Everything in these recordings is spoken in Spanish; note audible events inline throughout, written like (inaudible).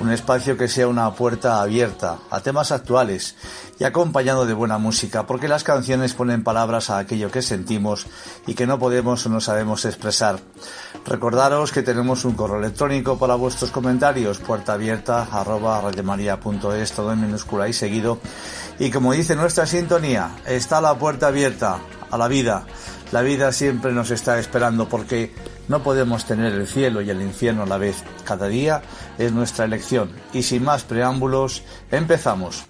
un espacio que sea una puerta abierta a temas actuales y acompañado de buena música, porque las canciones ponen palabras a aquello que sentimos y que no podemos o no sabemos expresar. Recordaros que tenemos un correo electrónico para vuestros comentarios, puerta abierta arroba radiomaria.es, todo en minúscula y seguido. Y como dice nuestra sintonía, está la puerta abierta a la vida. La vida siempre nos está esperando porque no podemos tener el cielo y el infierno a la vez. Cada día es nuestra elección. Y sin más preámbulos, empezamos.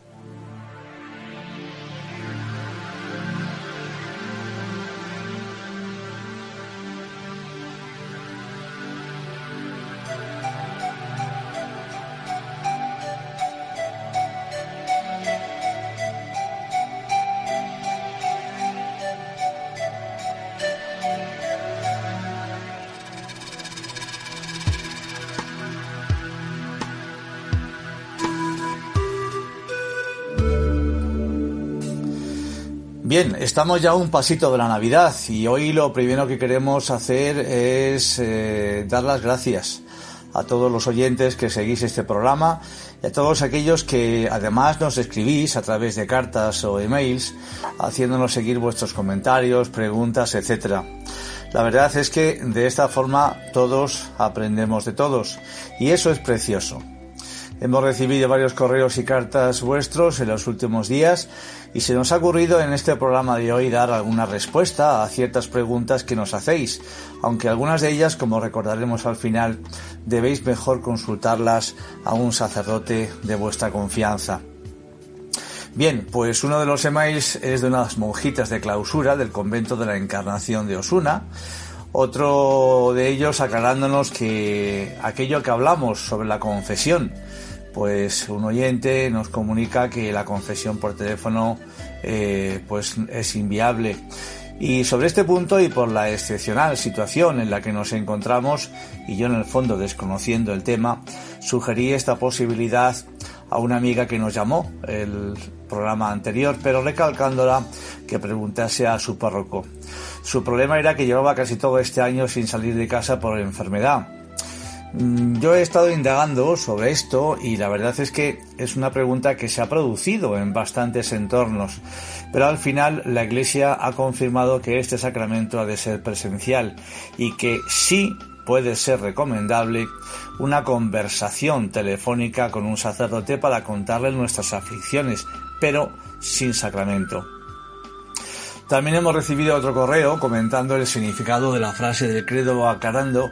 Estamos ya un pasito de la Navidad y hoy lo primero que queremos hacer es eh, dar las gracias a todos los oyentes que seguís este programa y a todos aquellos que además nos escribís a través de cartas o emails haciéndonos seguir vuestros comentarios, preguntas, etcétera. La verdad es que de esta forma todos aprendemos de todos y eso es precioso. Hemos recibido varios correos y cartas vuestros en los últimos días y se nos ha ocurrido en este programa de hoy dar alguna respuesta a ciertas preguntas que nos hacéis, aunque algunas de ellas, como recordaremos al final, debéis mejor consultarlas a un sacerdote de vuestra confianza. Bien, pues uno de los emails es de unas monjitas de clausura del convento de la Encarnación de Osuna, otro de ellos aclarándonos que aquello que hablamos sobre la confesión, pues un oyente nos comunica que la confesión por teléfono eh, pues es inviable. Y sobre este punto y por la excepcional situación en la que nos encontramos, y yo en el fondo desconociendo el tema, sugerí esta posibilidad a una amiga que nos llamó el programa anterior, pero recalcándola que preguntase a su párroco. Su problema era que llevaba casi todo este año sin salir de casa por enfermedad. Yo he estado indagando sobre esto y la verdad es que es una pregunta que se ha producido en bastantes entornos, pero al final la Iglesia ha confirmado que este sacramento ha de ser presencial y que sí puede ser recomendable una conversación telefónica con un sacerdote para contarle nuestras aflicciones, pero sin sacramento. También hemos recibido otro correo comentando el significado de la frase del credo aclarando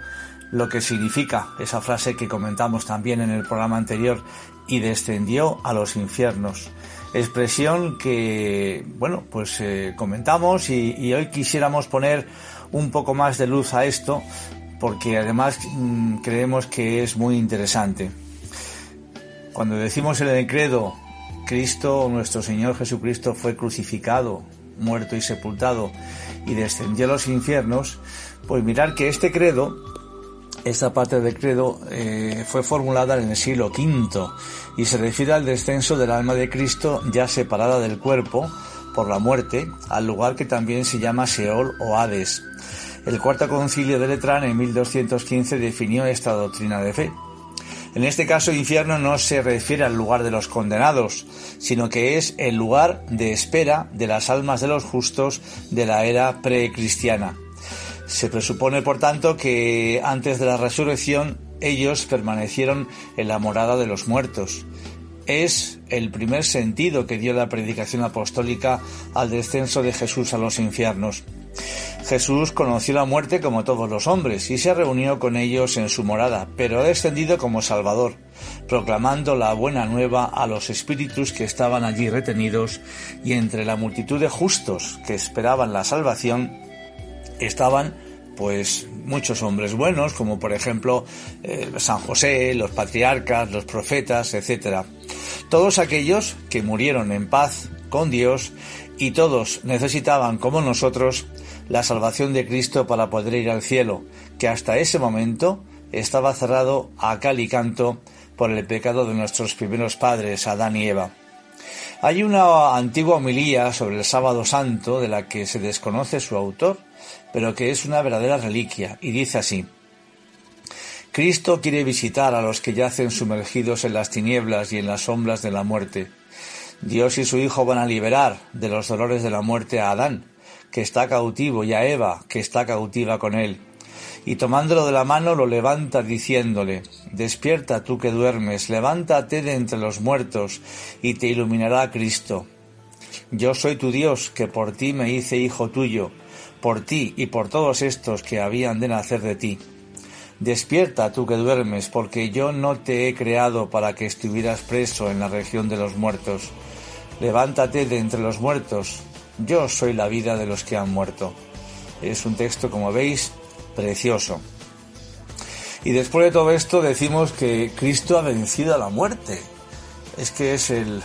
lo que significa esa frase que comentamos también en el programa anterior y descendió a los infiernos. Expresión que, bueno, pues eh, comentamos y, hoy quisiéramos poner un poco más de luz a esto porque además mm, creemos que es muy interesante. Cuando decimos en el credo, Cristo, nuestro Señor Jesucristo, fue crucificado, muerto y sepultado y descendió a los infiernos, pues mirar que este credo, esta parte del credo, eh, fue formulada en el siglo V y se refiere al descenso del alma de Cristo ya separada del cuerpo por la muerte, al lugar que también se llama Seol o Hades. El cuarto concilio de Letrán en 1215 definió esta doctrina de fe. En este caso, infierno no se refiere al lugar de los condenados, sino que es el lugar de espera de las almas de los justos de la era precristiana. Se presupone, por tanto, que antes de la resurrección ellos permanecieron en la morada de los muertos. Es el primer sentido que dio la predicación apostólica al descenso de Jesús a los infiernos. Jesús conoció la muerte como todos los hombres y se reunió con ellos en su morada, pero ha descendido como Salvador, proclamando la buena nueva a los espíritus que estaban allí retenidos y entre la multitud de justos que esperaban la salvación estaban pues muchos hombres buenos, como por ejemplo eh, San José, los patriarcas, los profetas, etc. Todos aquellos que murieron en paz con Dios y todos necesitaban, como nosotros, la salvación de Cristo para poder ir al cielo, que hasta ese momento estaba cerrado a cal y canto por el pecado de nuestros primeros padres, Adán y Eva. Hay una antigua homilía sobre el sábado santo de la que se desconoce su autor, pero que es una verdadera reliquia, y dice así Cristo quiere visitar a los que yacen sumergidos en las tinieblas y en las sombras de la muerte. Dios y su Hijo van a liberar de los dolores de la muerte a Adán, que está cautivo, y a Eva, que está cautiva con él. Y tomándolo de la mano lo levanta diciéndole, Despierta tú que duermes, levántate de entre los muertos, y te iluminará Cristo. Yo soy tu Dios, que por ti me hice hijo tuyo, por ti y por todos estos que habían de nacer de ti. Despierta tú que duermes, porque yo no te he creado para que estuvieras preso en la región de los muertos. Levántate de entre los muertos, yo soy la vida de los que han muerto. Es un texto, como veis, precioso. Y después de todo esto decimos que Cristo ha vencido a la muerte. Es que es el,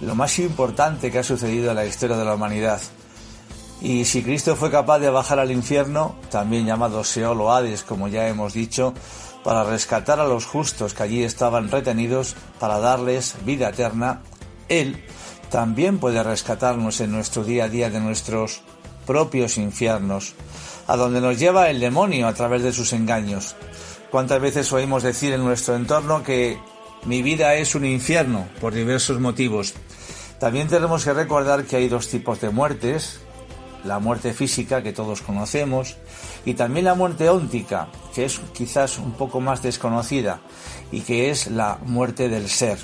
lo más importante que ha sucedido en la historia de la humanidad. Y si Cristo fue capaz de bajar al infierno, también llamado Seol o Hades, como ya hemos dicho, para rescatar a los justos que allí estaban retenidos, para darles vida eterna, Él también puede rescatarnos en nuestro día a día de nuestros propios infiernos, a donde nos lleva el demonio a través de sus engaños. ¿Cuántas veces oímos decir en nuestro entorno que mi vida es un infierno por diversos motivos? También tenemos que recordar que hay dos tipos de muertes, la muerte física que todos conocemos y también la muerte óntica, que es quizás un poco más desconocida y que es la muerte del ser.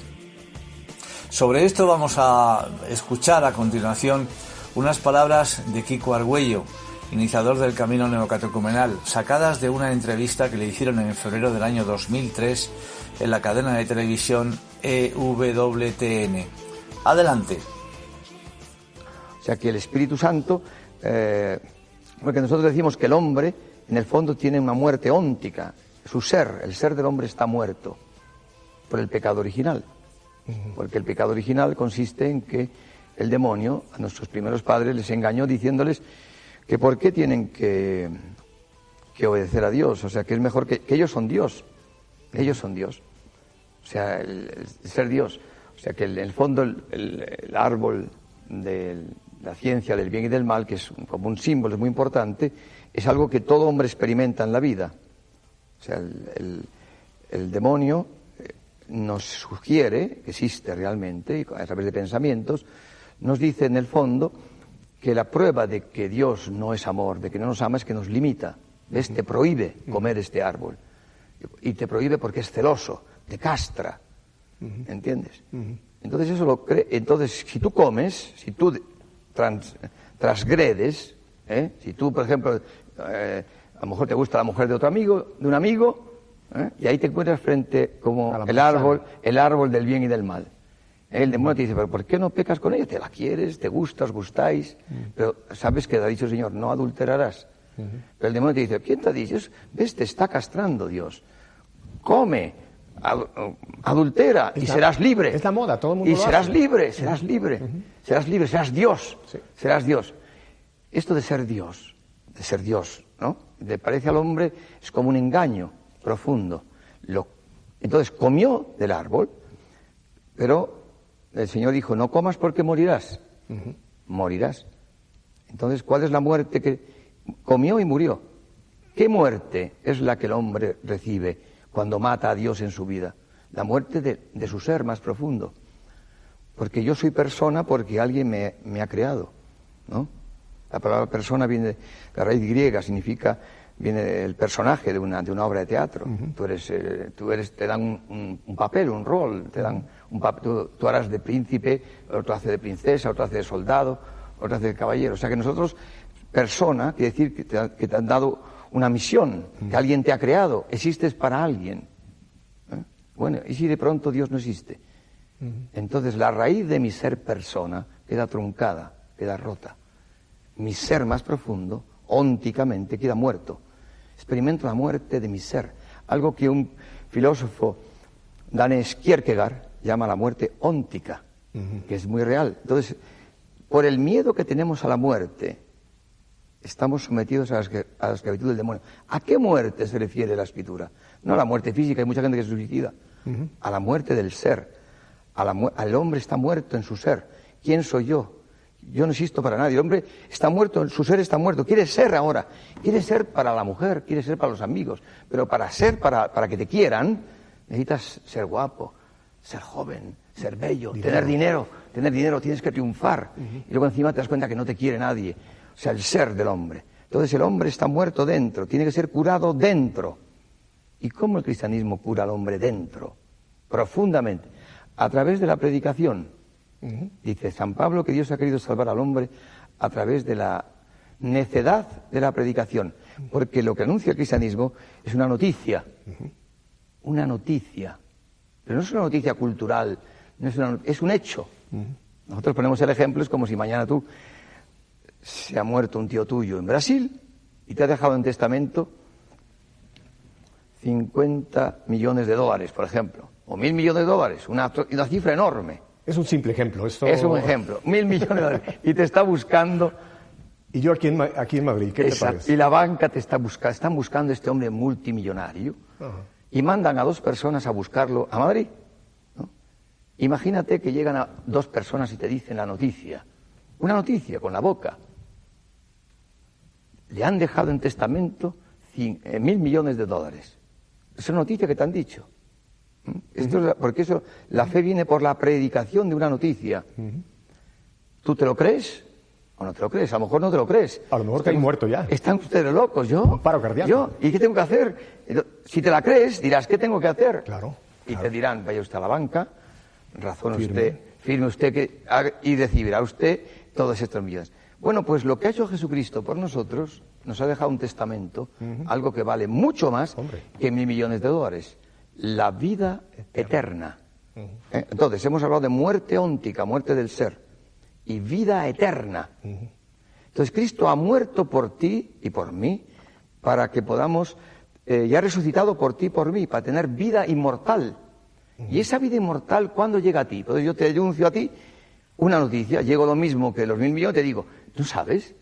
Sobre esto vamos a escuchar a continuación unas palabras de Kiko Argüello, iniciador del Camino Neocatecumenal, sacadas de una entrevista que le hicieron en febrero del año 2003 en la cadena de televisión EWTN. Adelante. O sea que el Espíritu Santo, eh, porque nosotros decimos que el hombre en el fondo tiene una muerte óntica, su ser, el ser del hombre está muerto por el pecado original. Porque el pecado original consiste en que el demonio a nuestros primeros padres les engañó diciéndoles que por qué tienen que, que obedecer a Dios, o sea, que es mejor que, ellos son Dios, ellos son Dios, o sea, el, ser Dios, o sea, que en el fondo el, árbol de la ciencia del bien y del mal, que es como un símbolo, es muy importante, es algo que todo hombre experimenta en la vida. O sea, el demonio nos sugiere, que existe realmente, a través de pensamientos, nos dice en el fondo que la prueba de que Dios no es amor, de que no nos ama, es que nos limita. ¿Ves? Te prohíbe comer este árbol. Y te prohíbe porque es celoso, te castra. ¿Entiendes? Entonces eso lo cree. Entonces, si tú comes, si tú trans- transgredes, ¿eh? si tú, por ejemplo, eh, a lo mejor te gusta la mujer de otro amigo, de un amigo, ¿eh? y ahí te encuentras frente como el árbol, el árbol del bien y del mal. El demonio te dice, pero ¿por qué no pecas con ella? Te la quieres, te gusta, os gustáis, pero sabes que te ha dicho el Señor, no adulterarás. Pero el demonio te dice, ¿quién te ha dicho? Ves, te está castrando Dios. Come, adultera y serás libre. es la moda, todo el mundo Y serás libre, serás libre, serás libre, serás Dios, serás Dios. Esto de ser Dios, de ser Dios, ¿no? Le parece al hombre es como un engaño profundo. Lo- entonces comió del árbol, pero el Señor dijo, no comas porque morirás. Morirás. Entonces, ¿cuál es la muerte que comió y murió? ¿Qué muerte es la que el hombre recibe cuando mata a Dios en su vida? La muerte de, de su ser más profundo. Porque yo soy persona porque alguien me, me ha creado, ¿no? La palabra persona viene de la raíz griega, significa, viene del personaje de una, de una obra de teatro. Tú eres, eh, tú eres, te dan un, un- un papel, un rol, te dan un papel, tú, tú harás de príncipe, otro hace de princesa, otro hace de soldado, otro hace de caballero. O sea que nosotros, persona, quiere decir que te, que te han dado una misión, que alguien te ha creado, existes para alguien. ¿eh? Bueno, ¿y si de pronto Dios no existe? Entonces la raíz de mi ser persona queda truncada, queda rota. Mi ser más profundo, ónticamente, queda muerto. Experimento la muerte de mi ser. Algo que un filósofo danés Kierkegaard llama la muerte óntica, que es muy real. Entonces, por el miedo que tenemos a la muerte, estamos sometidos a la, esclav- a la esclavitud del demonio. ¿A qué muerte se refiere la escritura? No a la muerte física, hay mucha gente que se suicida. A la muerte del ser. A la mu- al hombre está muerto en su ser. ¿Quién soy yo? Yo no existo para nadie. El hombre está muerto, su ser está muerto. Quiere ser ahora. Quiere ser para la mujer, quiere ser para los amigos. Pero para ser, para, para que te quieran, necesitas ser guapo, ser joven, ser bello, tener dinero. Tener dinero, tienes que triunfar. Y luego encima te das cuenta que no te quiere nadie. O sea, el ser del hombre. Entonces el hombre está muerto dentro, tiene que ser curado dentro. ¿Y cómo el cristianismo cura al hombre dentro? Profundamente. A través de la predicación. Dice San Pablo que Dios ha querido salvar al hombre a través de la necedad de la predicación. Porque lo que anuncia el cristianismo es una noticia. Una noticia. Pero no es una noticia cultural, no es, una es un hecho. Nosotros ponemos el ejemplo, es como si mañana tú se ha muerto un tío tuyo en Brasil y te ha dejado en testamento 50 millones de dólares, por ejemplo, o mil millones de dólares, una, cifra enorme. Es un simple ejemplo. Esto... Es un ejemplo, mil millones de dólares. Y te está buscando, (laughs) Y yo aquí en, aquí en Madrid, ¿qué te parece? y la banca te está buscando, están buscando a este hombre multimillonario y mandan a dos personas a buscarlo a Madrid. ¿no? Imagínate que llegan a dos personas y te dicen la noticia, una noticia con la boca. Le han dejado en testamento cin- eh, mil millones de dólares. Es una noticia que te han dicho. ¿Mm? Esto es la- porque eso, la fe viene por la predicación de una noticia. ¿Tú te lo crees o no te lo crees? A lo mejor no te lo crees. A lo mejor te han muerto ya. Están ustedes locos, yo. Un paro cardíaco. Yo, ¿y qué tengo que hacer? Si te la crees, dirás, ¿qué tengo que hacer? Claro, Y claro. te dirán, vaya usted a la banca, razone Firme. usted, firme usted que, y recibirá usted todos estos millones. Bueno, pues lo que ha hecho Jesucristo por nosotros nos ha dejado un testamento, algo que vale mucho más Hombre. que mil millones de dólares. La vida eterna. ¿Eh? Entonces, hemos hablado de muerte óntica, muerte del ser, y vida eterna. Entonces, Cristo ha muerto por ti y por mí para que podamos, eh, y ha resucitado por ti y por mí, para tener vida inmortal. Y esa vida inmortal, ¿cuándo llega a ti? Entonces yo te anuncio a ti una noticia, llego lo mismo que los mil millones, te digo, ¿tú sabes?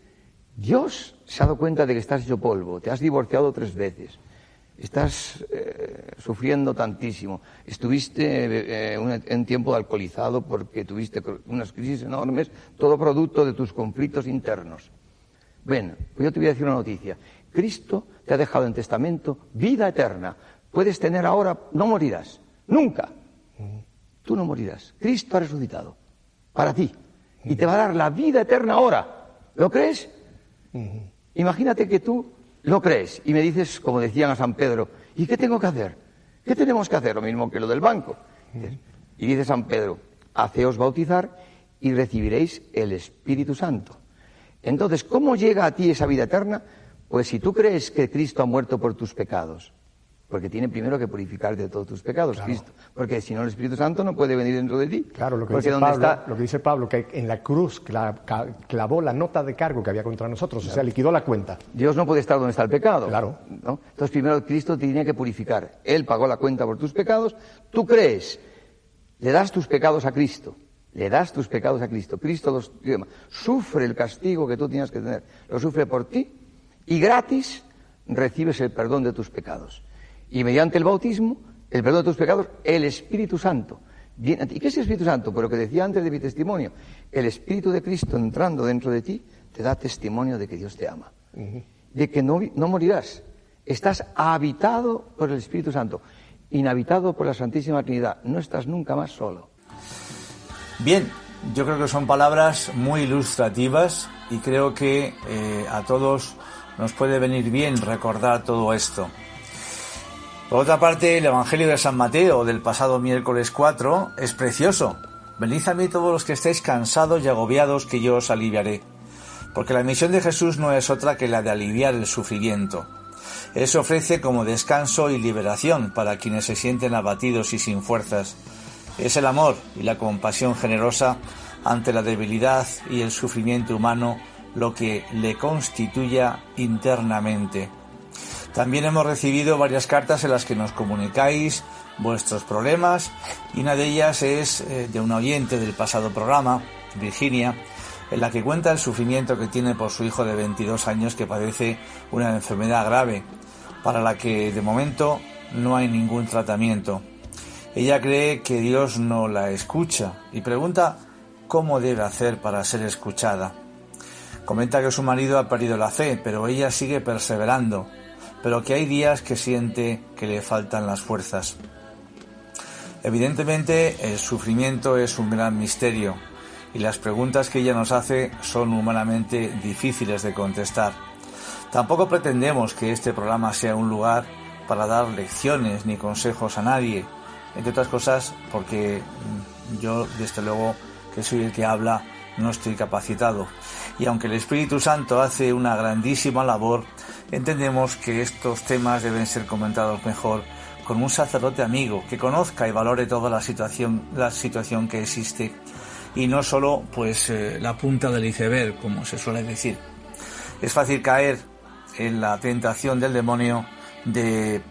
Dios se ha dado cuenta de que estás hecho polvo, te has divorciado tres veces, estás eh, sufriendo tantísimo, estuviste eh, en tiempo alcoholizado porque tuviste unas crisis enormes, todo producto de tus conflictos internos. Bueno, pues yo te voy a decir una noticia. Cristo te ha dejado en testamento vida eterna. Puedes tener ahora, no morirás, nunca. Tú no morirás. Cristo ha resucitado para ti y te va a dar la vida eterna ahora. ¿Lo crees? Imagínate que tú lo crees y me dices, como decían a San Pedro, ¿y qué tengo que hacer? ¿Qué tenemos que hacer? Lo mismo que lo del banco. Y dice San Pedro, haceos bautizar y recibiréis el Espíritu Santo. Entonces, ¿cómo llega a ti esa vida eterna? Pues si tú crees que Cristo ha muerto por tus pecados, porque tiene primero que purificarte de todos tus pecados, Cristo. Porque si no, el Espíritu Santo no puede venir dentro de ti. Claro, lo que, dice Pablo, está- lo que dice Pablo, que en la cruz clavó la nota de cargo que había contra nosotros, o sea, liquidó la cuenta. Dios no puede estar donde está el pecado. Claro. ¿no? Entonces, primero Cristo te tiene que purificar. Él pagó la cuenta por tus pecados. Tú crees, le das tus pecados a Cristo. Le das tus pecados a Cristo. Cristo los sufre el castigo que tú tienes que tener. Lo sufre por ti y gratis recibes el perdón de tus pecados. Y mediante el bautismo, el perdón de tus pecados, el Espíritu Santo. viene a ti. ¿Y qué es el Espíritu Santo? Pero lo que decía antes de mi testimonio, el Espíritu de Cristo entrando dentro de ti te da testimonio de que Dios te ama, de que no, no morirás. Estás habitado por el Espíritu Santo, inhabitado por la Santísima Trinidad. No estás nunca más solo. Bien, yo creo que son palabras muy ilustrativas y creo que eh, a todos nos puede venir bien recordar todo esto. Por otra parte, el Evangelio de San Mateo del pasado miércoles 4 es precioso. Venid a mí todos los que estéis cansados y agobiados, que yo os aliviaré. Porque la misión de Jesús no es otra que la de aliviar el sufrimiento. Él se ofrece como descanso y liberación para quienes se sienten abatidos y sin fuerzas. Es el amor y la compasión generosa ante la debilidad y el sufrimiento humano lo que le constituya internamente. También hemos recibido varias cartas en las que nos comunicáis vuestros problemas y una de ellas es eh, de una oyente del pasado programa, Virginia, en la que cuenta el sufrimiento que tiene por su hijo de 22 años que padece una enfermedad grave, para la que de momento no hay ningún tratamiento. Ella cree que Dios no la escucha y pregunta cómo debe hacer para ser escuchada. Comenta que su marido ha perdido la fe, pero ella sigue perseverando, pero que hay días que siente que le faltan las fuerzas. Evidentemente, el sufrimiento es un gran misterio y las preguntas que ella nos hace son humanamente difíciles de contestar. Tampoco pretendemos que este programa sea un lugar para dar lecciones ni consejos a nadie, entre otras cosas porque mm, yo, desde luego, que soy el que habla, no estoy capacitado. Y aunque el Espíritu Santo hace una grandísima labor, entendemos que estos temas deben ser comentados mejor con un sacerdote amigo que conozca y valore toda la situación, la situación que existe y no solo pues eh, la punta del iceberg, como se suele decir. Es fácil caer en la tentación del demonio de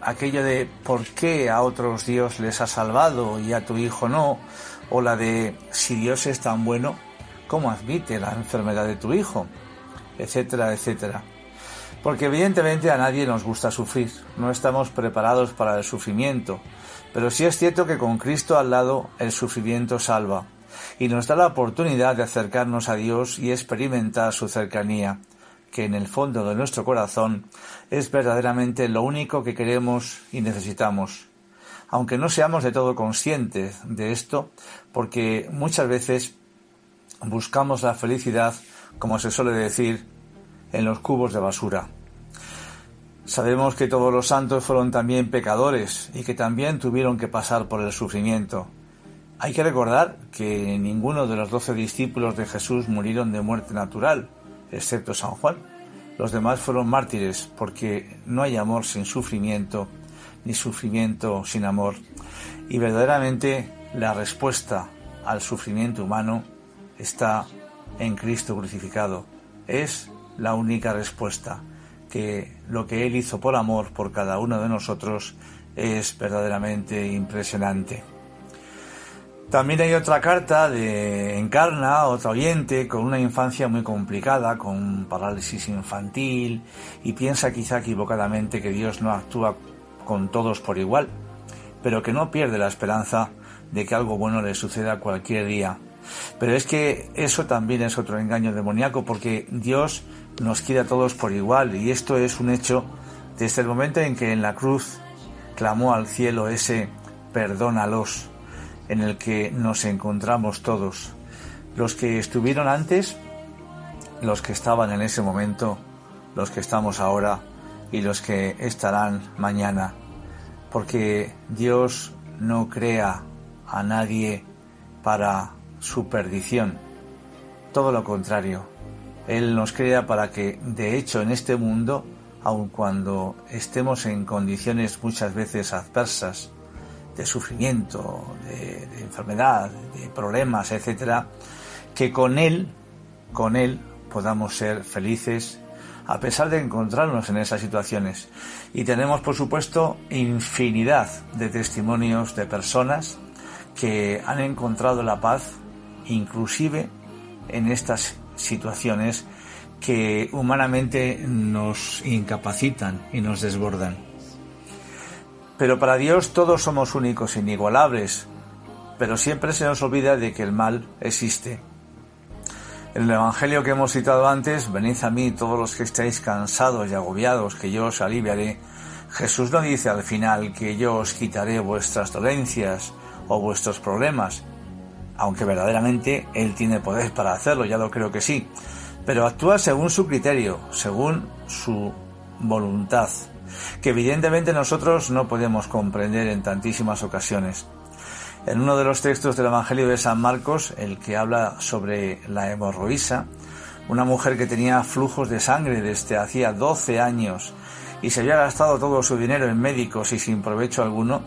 aquello de por qué a otros Dios les ha salvado y a tu hijo no, o la de si Dios es tan bueno, ¿cómo admite la enfermedad de tu hijo? etcétera, etcétera. Porque evidentemente a nadie nos gusta sufrir, no estamos preparados para el sufrimiento, pero sí es cierto que con Cristo al lado el sufrimiento salva y nos da la oportunidad de acercarnos a Dios y experimentar su cercanía, que en el fondo de nuestro corazón es verdaderamente lo único que queremos y necesitamos. Aunque no seamos de todo conscientes de esto, porque muchas veces buscamos la felicidad, como se suele decir, en los cubos de basura. Sabemos que todos los santos fueron también pecadores y que también tuvieron que pasar por el sufrimiento. Hay que recordar que ninguno de los doce discípulos de Jesús murieron de muerte natural, excepto San Juan. Los demás fueron mártires porque no hay amor sin sufrimiento, ni sufrimiento sin amor. Y verdaderamente la respuesta al sufrimiento humano está en Cristo crucificado. Es la única respuesta, lo que Él hizo por amor por cada uno de nosotros es verdaderamente impresionante. También hay otra carta de Encarna, otra oyente, con una infancia muy complicada, con parálisis infantil, y piensa quizá equivocadamente que Dios no actúa con todos por igual, pero que no pierde la esperanza de que algo bueno le suceda cualquier día. Pero es que eso también es otro engaño demoníaco, porque Dios nos quiere a todos por igual, y esto es un hecho desde el momento en que en la cruz clamó al cielo ese perdónalos en el que nos encontramos todos, los que estuvieron antes, los que estaban en ese momento, los que estamos ahora y los que estarán mañana, porque Dios no crea a nadie para su perdición, todo lo contrario, Él nos crea para que, de hecho, en este mundo, aun cuando estemos en condiciones muchas veces adversas, de sufrimiento, de, enfermedad, de problemas, etcétera, que con Él, con Él podamos ser felices a pesar de encontrarnos en esas situaciones. Y tenemos, por supuesto, infinidad de testimonios de personas que han encontrado la paz, inclusive en estas situaciones que humanamente nos incapacitan y nos desbordan. Pero para Dios todos somos únicos e inigualables, pero siempre se nos olvida de que el mal existe. En el Evangelio que hemos citado antes, venid a mí todos los que estáis cansados y agobiados, que yo os aliviaré. Jesús no dice al final que yo os quitaré vuestras dolencias o vuestros problemas, aunque verdaderamente Él tiene poder para hacerlo, ya lo creo que sí, pero actúa según su criterio, según su voluntad, que evidentemente nosotros no podemos comprender en tantísimas ocasiones. En uno de los textos del Evangelio de San Marcos, el que habla sobre la hemorroísa, una mujer que tenía flujos de sangre desde hacía 12 años y se había gastado todo su dinero en médicos y sin provecho alguno,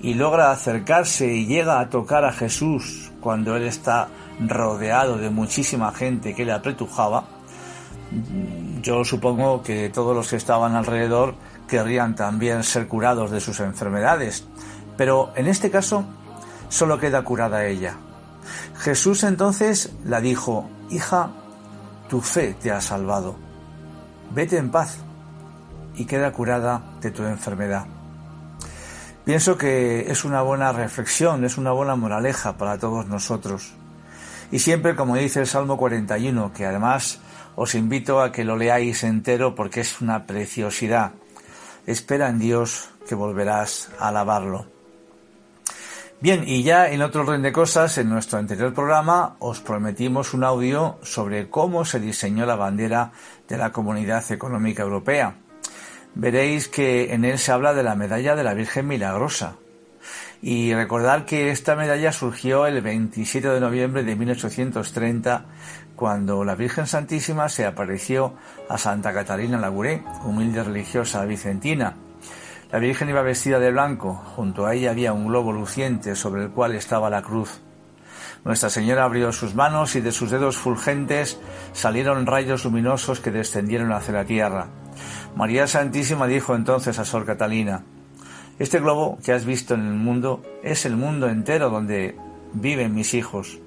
y logra acercarse y llega a tocar a Jesús cuando él está rodeado de muchísima gente que le apretujaba, yo supongo que todos los que estaban alrededor querrían también ser curados de sus enfermedades. Pero en este caso solo queda curada ella. Jesús entonces la dijo, Hija, tu fe te ha salvado. Vete en paz y queda curada de tu enfermedad. Pienso que es una buena reflexión, es una buena moraleja para todos nosotros. Y siempre, como dice el Salmo 41, que además os invito a que lo leáis entero porque es una preciosidad. Espera en Dios que volverás a alabarlo. Bien, y ya en otro orden de cosas, en nuestro anterior programa os prometimos un audio sobre cómo se diseñó la bandera de la Comunidad Económica Europea veréis que en él se habla de la medalla de la Virgen Milagrosa. Y recordar que esta medalla surgió el 27 de noviembre de 1830, cuando la Virgen Santísima se apareció a Santa Catalina Laguré, humilde religiosa vicentina. La Virgen iba vestida de blanco, junto a ella había un globo luciente sobre el cual estaba la cruz. Nuestra Señora abrió sus manos y de sus dedos fulgentes salieron rayos luminosos que descendieron hacia la tierra. María Santísima dijo entonces a Sor Catalina, este globo que has visto en el mundo es el mundo entero donde viven mis hijos.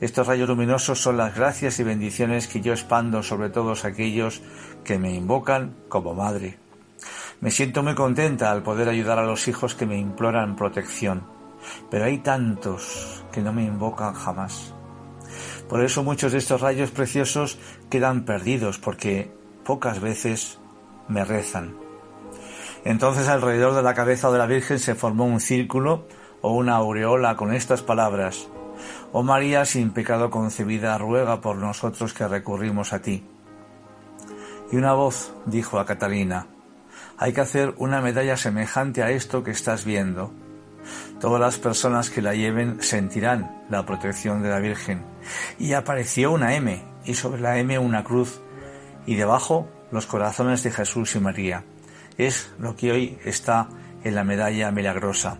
Estos rayos luminosos son las gracias y bendiciones que yo expando sobre todos aquellos que me invocan como madre. Me siento muy contenta al poder ayudar a los hijos que me imploran protección, pero hay tantos que no me invocan jamás. Por eso muchos de estos rayos preciosos quedan perdidos porque pocas veces me rezan. Entonces alrededor de la cabeza de la Virgen se formó un círculo o una aureola con estas palabras, Oh María sin pecado concebida, ruega por nosotros que recurrimos a ti. Y una voz dijo a Catalina, hay que hacer una medalla semejante a esto que estás viendo. Todas las personas que la lleven sentirán la protección de la Virgen. Y apareció una M, y sobre la M una cruz, y debajo los corazones de Jesús y María. Es lo que hoy está en la medalla milagrosa.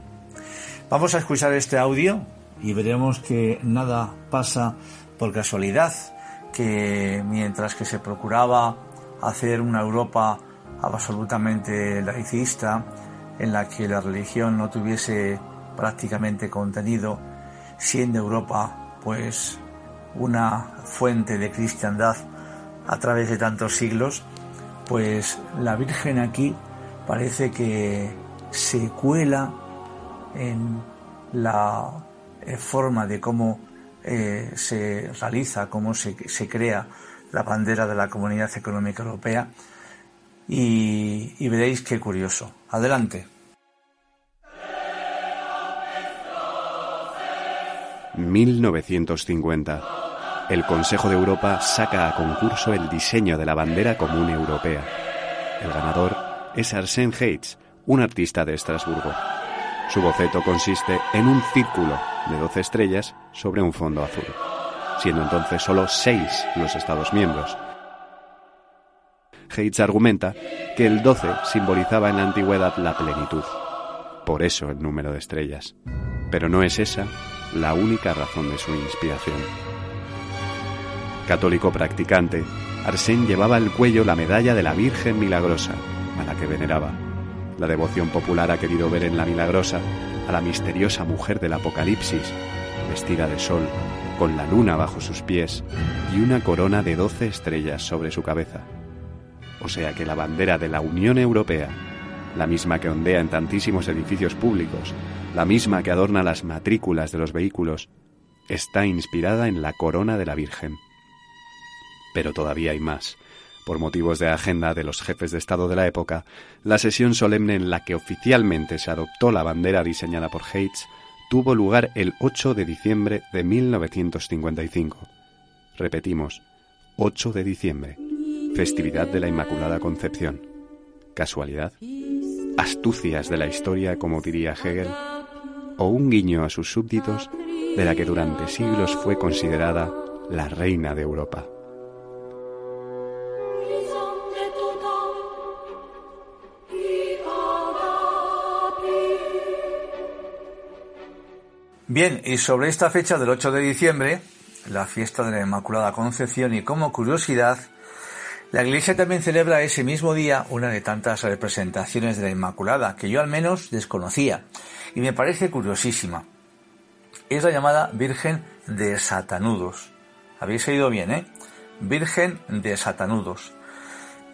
Vamos a escuchar este audio y veremos que nada pasa por casualidad, que mientras que se procuraba hacer una Europa absolutamente laicista, en la que la religión no tuviese prácticamente contenido, siendo Europa pues una fuente de cristiandad a través de tantos siglos, pues la Virgen aquí parece que se cuela en la eh, forma de cómo eh, se realiza, cómo se, crea la bandera de la Comunidad Económica Europea y, y veréis qué curioso. Adelante. 1950 el Consejo de Europa saca a concurso el diseño de la bandera común europea. El ganador es Arsène Heitz, un artista de Estrasburgo. Su boceto consiste en un círculo de 12 estrellas sobre un fondo azul, siendo entonces solo 6 los Estados miembros. Heitz argumenta que el 12 simbolizaba en la antigüedad la plenitud, por eso el número de estrellas. Pero no es esa la única razón de su inspiración. Católico practicante, Arsène llevaba al cuello la medalla de la Virgen Milagrosa, a la que veneraba. La devoción popular ha querido ver en la Milagrosa a la misteriosa mujer del Apocalipsis, vestida de sol, con la luna bajo sus pies y una corona de doce estrellas sobre su cabeza. O sea que la bandera de la Unión Europea, la misma que ondea en tantísimos edificios públicos, la misma que adorna las matrículas de los vehículos, está inspirada en la corona de la Virgen. Pero todavía hay más. Por motivos de agenda de los jefes de Estado de la época, la sesión solemne en la que oficialmente se adoptó la bandera diseñada por Heitz tuvo lugar el 8 de diciembre de 1955. Repetimos, 8 de diciembre, festividad de la Inmaculada Concepción. ¿Casualidad? ¿Astucias de la historia, como diría Hegel? ¿O un guiño a sus súbditos de la que durante siglos fue considerada la reina de Europa? Bien, y sobre esta fecha del 8 de diciembre, la fiesta de la Inmaculada Concepción, y como curiosidad, la Iglesia también celebra ese mismo día una de tantas representaciones de la Inmaculada, que yo al menos desconocía, y me parece curiosísima. Es la llamada Virgen de Satanudos. Habéis oído bien, ¿eh? Virgen de Satanudos.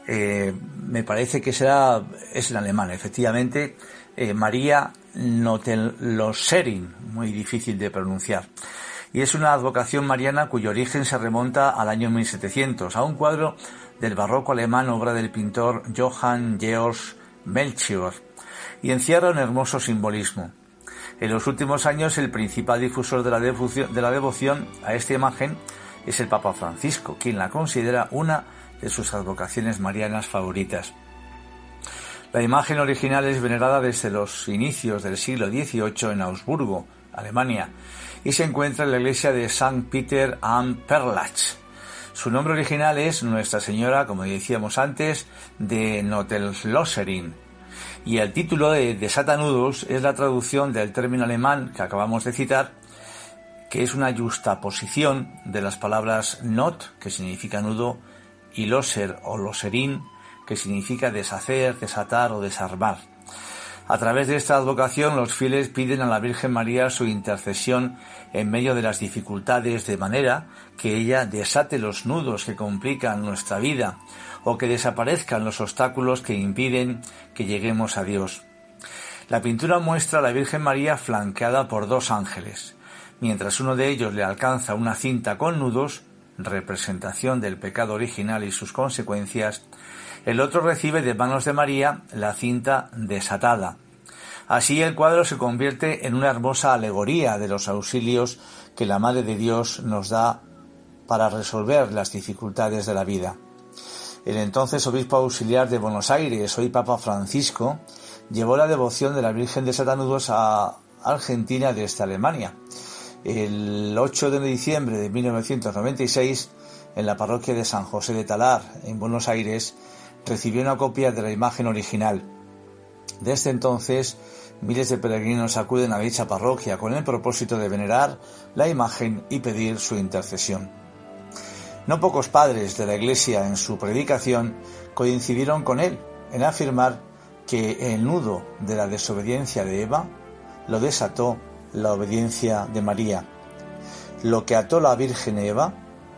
Eh, me parece que será, es en alemán, efectivamente, eh, María Notelloserin, muy difícil de pronunciar. Y es una advocación mariana cuyo origen se remonta al año 1700, a un cuadro del barroco alemán, obra del pintor Johann Georg Melchior, y encierra un hermoso simbolismo. En los últimos años, el principal difusor de la, devoción, a esta imagen es el Papa Francisco, quien la considera una de sus advocaciones marianas favoritas. La imagen original es venerada desde los inicios del siglo XVIII en Augsburgo, Alemania, y se encuentra en la iglesia de St. Peter am Perlach. Su nombre original es Nuestra Señora, como decíamos antes, de Notelloserin, y el título de, de Satanudos es la traducción del término alemán que acabamos de citar, que es una justaposición de las palabras not, que significa nudo, y loser o loserin, que significa deshacer, desatar o desarmar. A través de esta advocación los fieles piden a la Virgen María su intercesión en medio de las dificultades de manera que ella desate los nudos que complican nuestra vida o que desaparezcan los obstáculos que impiden que lleguemos a Dios. La pintura muestra a la Virgen María flanqueada por dos ángeles. Mientras uno de ellos le alcanza una cinta con nudos, representación del pecado original y sus consecuencias, el otro recibe de manos de María la cinta desatada. Así el cuadro se convierte en una hermosa alegoría de los auxilios que la Madre de Dios nos da para resolver las dificultades de la vida. El entonces obispo auxiliar de Buenos Aires, hoy Papa Francisco, llevó la devoción de la Virgen de Satanudos a Argentina desde Alemania. El 8 de diciembre de 1996, en la parroquia de San José de Talar, en Buenos Aires, recibió una copia de la imagen original. Desde entonces, miles de peregrinos acuden a dicha parroquia con el propósito de venerar la imagen y pedir su intercesión. No pocos padres de la Iglesia en su predicación coincidieron con él en afirmar que el nudo de la desobediencia de Eva lo desató la obediencia de María. Lo que ató la Virgen Eva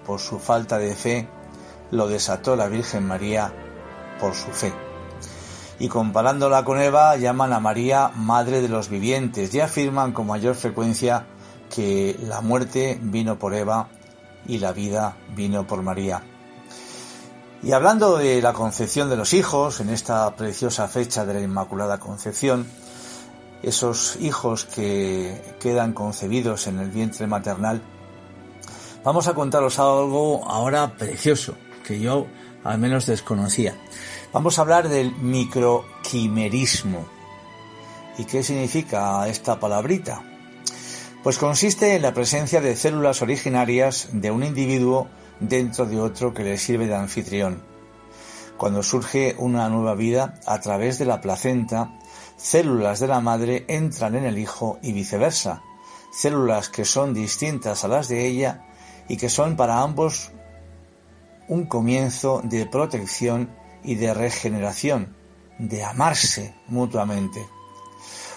por su falta de fe, lo desató la Virgen María por su fe. Y comparándola con Eva, llaman a María Madre de los Vivientes y afirman con mayor frecuencia que la muerte vino por Eva y la vida vino por María. Y hablando de la concepción de los hijos, en esta preciosa fecha de la Inmaculada Concepción, esos hijos que quedan concebidos en el vientre maternal, vamos a contaros algo ahora precioso, que yo al menos desconocía. Vamos a hablar del microquimerismo. ¿Y qué significa esta palabrita? Pues consiste en la presencia de células originarias de un individuo dentro de otro que le sirve de anfitrión. Cuando surge una nueva vida a través de la placenta, células de la madre entran en el hijo y viceversa, células que son distintas a las de ella y que son para ambos un comienzo de protección y de regeneración, de amarse mutuamente.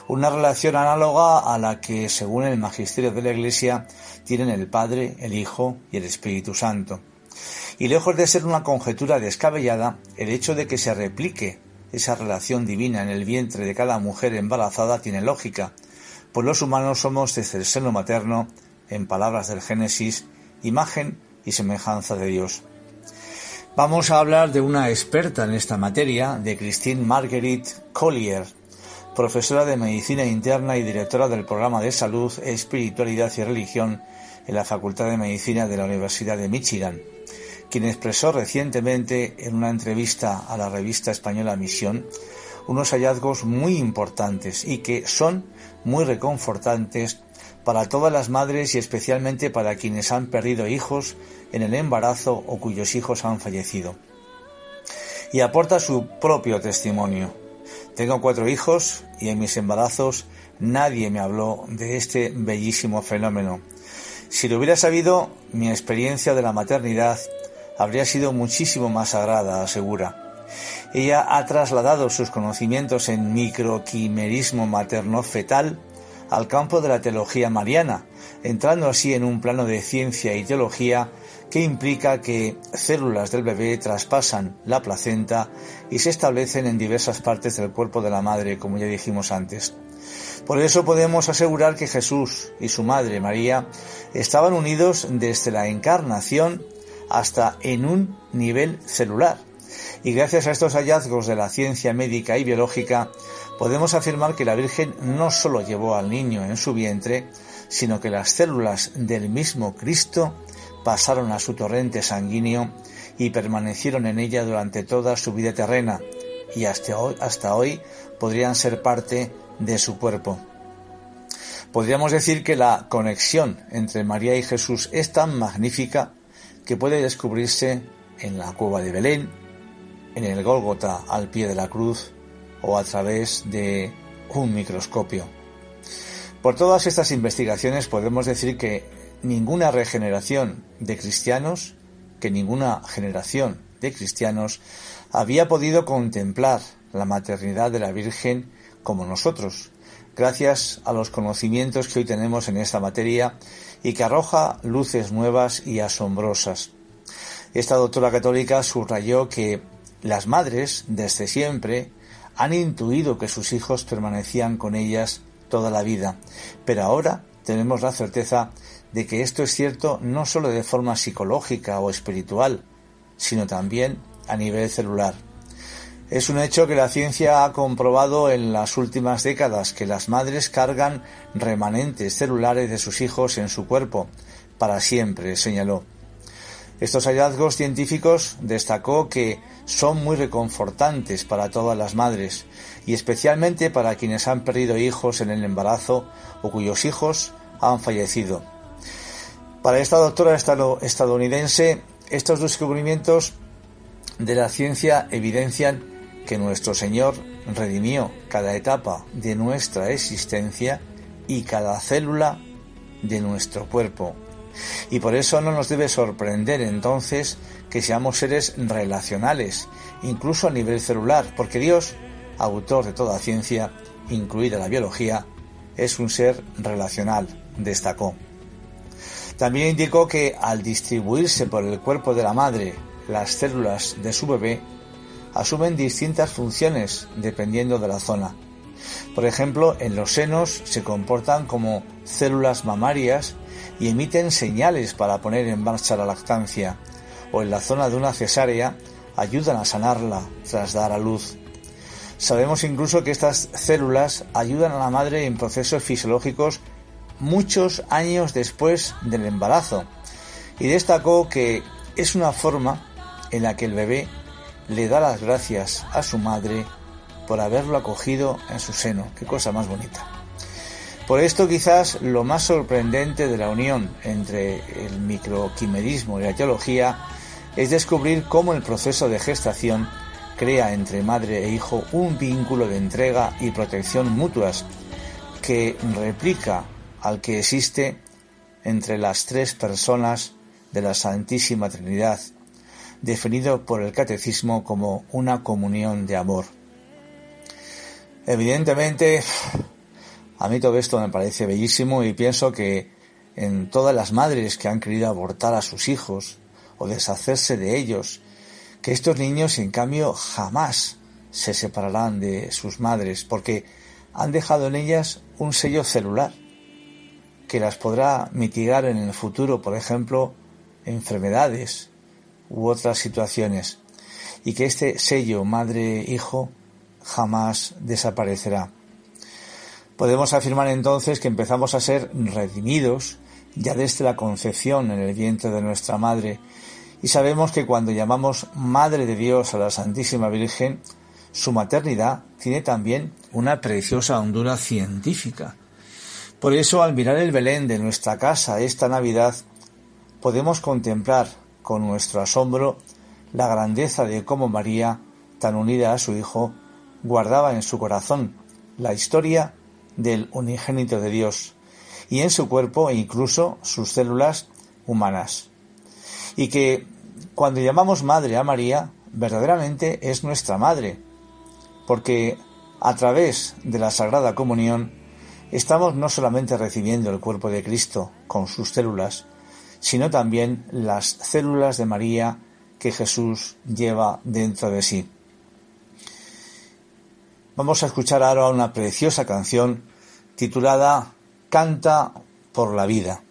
Una relación análoga a la que, según el magisterio de la Iglesia, tienen el Padre, el Hijo y el Espíritu Santo. Y lejos de ser una conjetura descabellada, el hecho de que se replique esa relación divina en el vientre de cada mujer embarazada tiene lógica, pues los humanos somos desde el seno materno, en palabras del Génesis, imagen y semejanza de Dios. Vamos a hablar de una experta en esta materia, de Christine Marguerite Collier, profesora de Medicina Interna y directora del programa de Salud, Espiritualidad y Religión en la Facultad de Medicina de la Universidad de Michigan, quien expresó recientemente en una entrevista a la revista española Misión unos hallazgos muy importantes y que son muy reconfortantes para todas las madres y especialmente para quienes han perdido hijos en el embarazo o cuyos hijos han fallecido. Y aporta su propio testimonio. Tengo cuatro hijos y en mis embarazos nadie me habló de este bellísimo fenómeno. Si lo hubiera sabido, mi experiencia de la maternidad habría sido muchísimo más sagrada, asegura. Ella ha trasladado sus conocimientos en microquimerismo materno-fetal al campo de la teología mariana, entrando así en un plano de ciencia y teología que implica que células del bebé traspasan la placenta y se establecen en diversas partes del cuerpo de la madre, como ya dijimos antes. Por eso podemos asegurar que Jesús y su madre María estaban unidos desde la encarnación hasta en un nivel celular. Y gracias a estos hallazgos de la ciencia médica y biológica, podemos afirmar que la Virgen no solo llevó al niño en su vientre, sino que las células del mismo Cristo pasaron a su torrente sanguíneo y permanecieron en ella durante toda su vida terrena y hasta hoy, hasta hoy podrían ser parte de su cuerpo. Podríamos decir que la conexión entre María y Jesús es tan magnífica que puede descubrirse en la cueva de Belén, en el Gólgota al pie de la cruz o a través de un microscopio. Por todas estas investigaciones podemos decir que ninguna regeneración de cristianos, que ninguna generación de cristianos había podido contemplar la maternidad de la Virgen como nosotros, gracias a los conocimientos que hoy tenemos en esta materia y que arroja luces nuevas y asombrosas. Esta doctora católica subrayó que las madres, desde siempre, han intuido que sus hijos permanecían con ellas toda la vida, pero ahora tenemos la certeza de que esto es cierto no solo de forma psicológica o espiritual, sino también a nivel celular. Es un hecho que la ciencia ha comprobado en las últimas décadas que las madres cargan remanentes celulares de sus hijos en su cuerpo para siempre, señaló. Estos hallazgos científicos destacó que son muy reconfortantes para todas las madres y especialmente para quienes han perdido hijos en el embarazo o cuyos hijos han fallecido. Para esta doctora estadounidense, estos descubrimientos de la ciencia evidencian que nuestro Señor redimió cada etapa de nuestra existencia y cada célula de nuestro cuerpo. Y por eso no nos debe sorprender entonces que seamos seres relacionales, incluso a nivel celular, porque Dios, autor de toda ciencia, incluida la biología, es un ser relacional, destacó. También indicó que al distribuirse por el cuerpo de la madre las células de su bebé, asumen distintas funciones dependiendo de la zona. Por ejemplo, en los senos se comportan como células mamarias y emiten señales para poner en marcha la lactancia, o en la zona de una cesárea ayudan a sanarla tras dar a luz. Sabemos incluso que estas células ayudan a la madre en procesos fisiológicos muchos años después del embarazo y destacó que es una forma en la que el bebé le da las gracias a su madre por haberlo acogido en su seno. Qué cosa más bonita. Por esto quizás lo más sorprendente de la unión entre el microquimerismo y la teología es descubrir cómo el proceso de gestación crea entre madre e hijo un vínculo de entrega y protección mutuas que replica al que existe entre las tres personas de la Santísima Trinidad, definido por el Catecismo como una comunión de amor. Evidentemente, a mí todo esto me parece bellísimo y pienso que en todas las madres que han querido abortar a sus hijos o deshacerse de ellos, que estos niños en cambio jamás se separarán de sus madres porque han dejado en ellas un sello celular que las podrá mitigar en el futuro, por ejemplo, enfermedades u otras situaciones, y que este sello madre-hijo jamás desaparecerá. Podemos afirmar entonces que empezamos a ser redimidos ya desde la concepción en el vientre de nuestra madre, y sabemos que cuando llamamos Madre de Dios a la Santísima Virgen, su maternidad tiene también una preciosa hondura científica. Por eso, al mirar el Belén de nuestra casa esta Navidad, podemos contemplar con nuestro asombro la grandeza de cómo María, tan unida a su Hijo, guardaba en su corazón la historia del unigénito de Dios y en su cuerpo e incluso sus células humanas. Y que cuando llamamos madre a María, verdaderamente es nuestra madre, porque a través de la Sagrada Comunión estamos no solamente recibiendo el cuerpo de Cristo con sus células, sino también las células de María que Jesús lleva dentro de sí. Vamos a escuchar ahora una preciosa canción titulada Canta por la vida.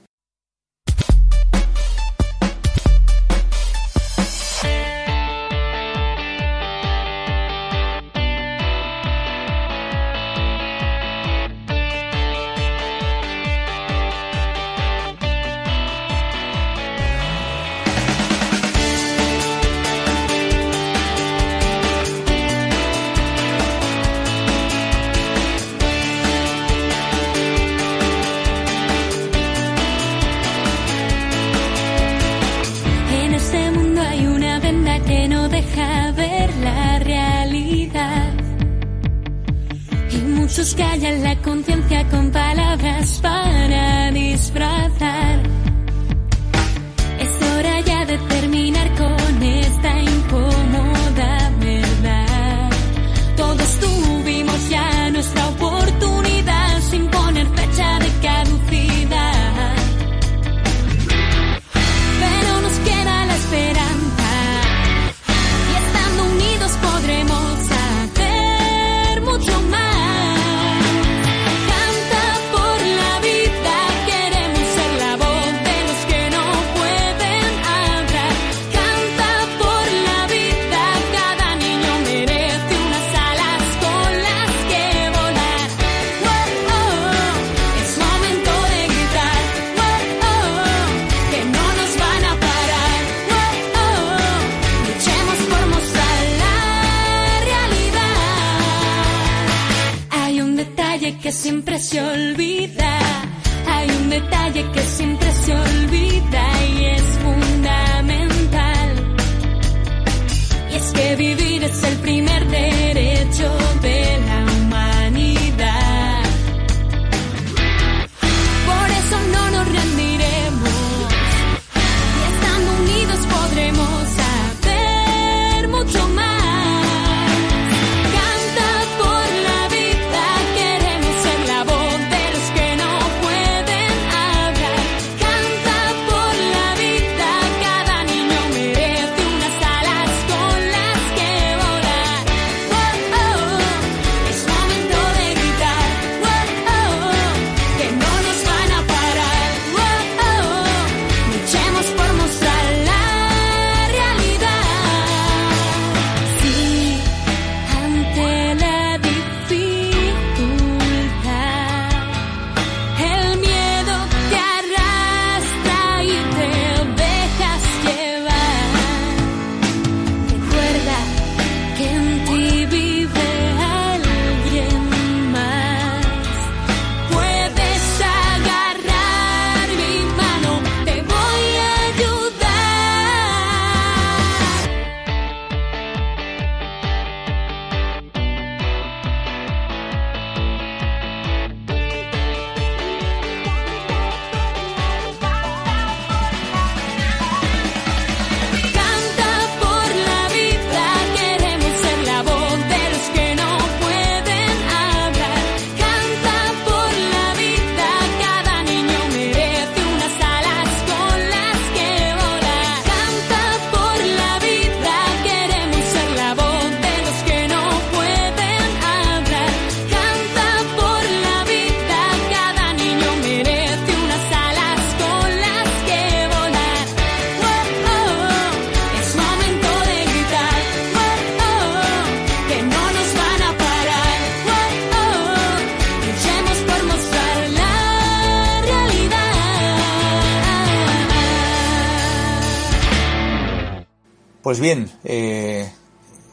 Pues bien, eh,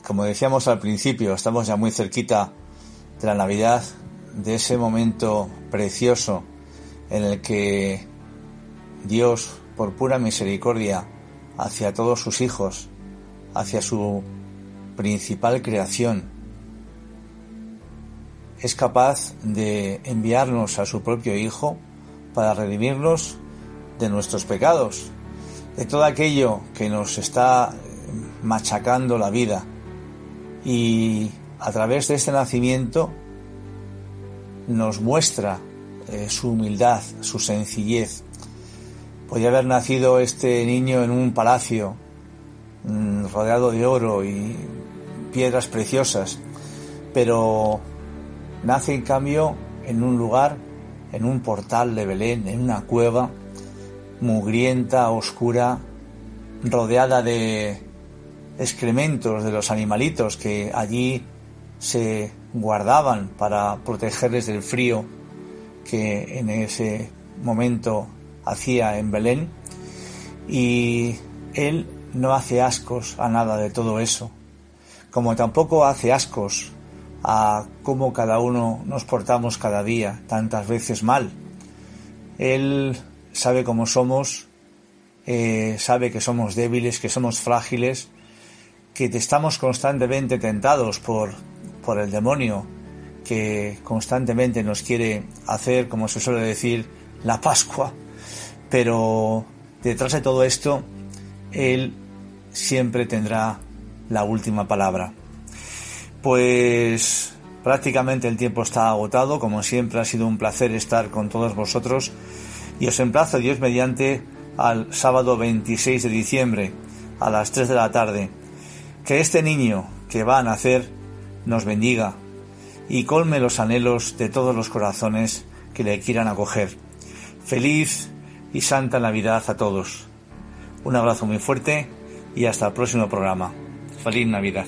como decíamos al principio, estamos ya muy cerquita de la Navidad, de ese momento precioso en el que Dios, por pura misericordia hacia todos sus hijos, hacia su principal creación, es capaz de enviarnos a su propio Hijo para redimirnos de nuestros pecados, de todo aquello que nos está machacando la vida. Y a través de este nacimiento nos muestra eh, su humildad, su sencillez. Podía haber nacido este niño en un palacio mm, rodeado de oro y piedras preciosas, pero nace en cambio en un lugar, en un portal de Belén, en una cueva mugrienta, oscura, rodeada de excrementos de los animalitos que allí se guardaban para protegerles del frío que en ese momento hacía en Belén y él no hace ascos a nada de todo eso, como tampoco hace ascos a cómo cada uno nos portamos cada día, tantas veces mal. Él sabe cómo somos, eh, sabe que somos débiles, que somos frágiles, que estamos constantemente tentados por, por el demonio, que constantemente nos quiere hacer, como se suele decir, la Pascua. Pero detrás de todo esto, Él siempre tendrá la última palabra. Pues prácticamente el tiempo está agotado, como siempre ha sido un placer estar con todos vosotros y os emplazo Dios mediante al sábado 26 de diciembre a las 3 de la tarde. Que este niño que va a nacer nos bendiga y colme los anhelos de todos los corazones que le quieran acoger. Feliz y santa Navidad a todos. Un abrazo muy fuerte y hasta el próximo programa. Feliz Navidad.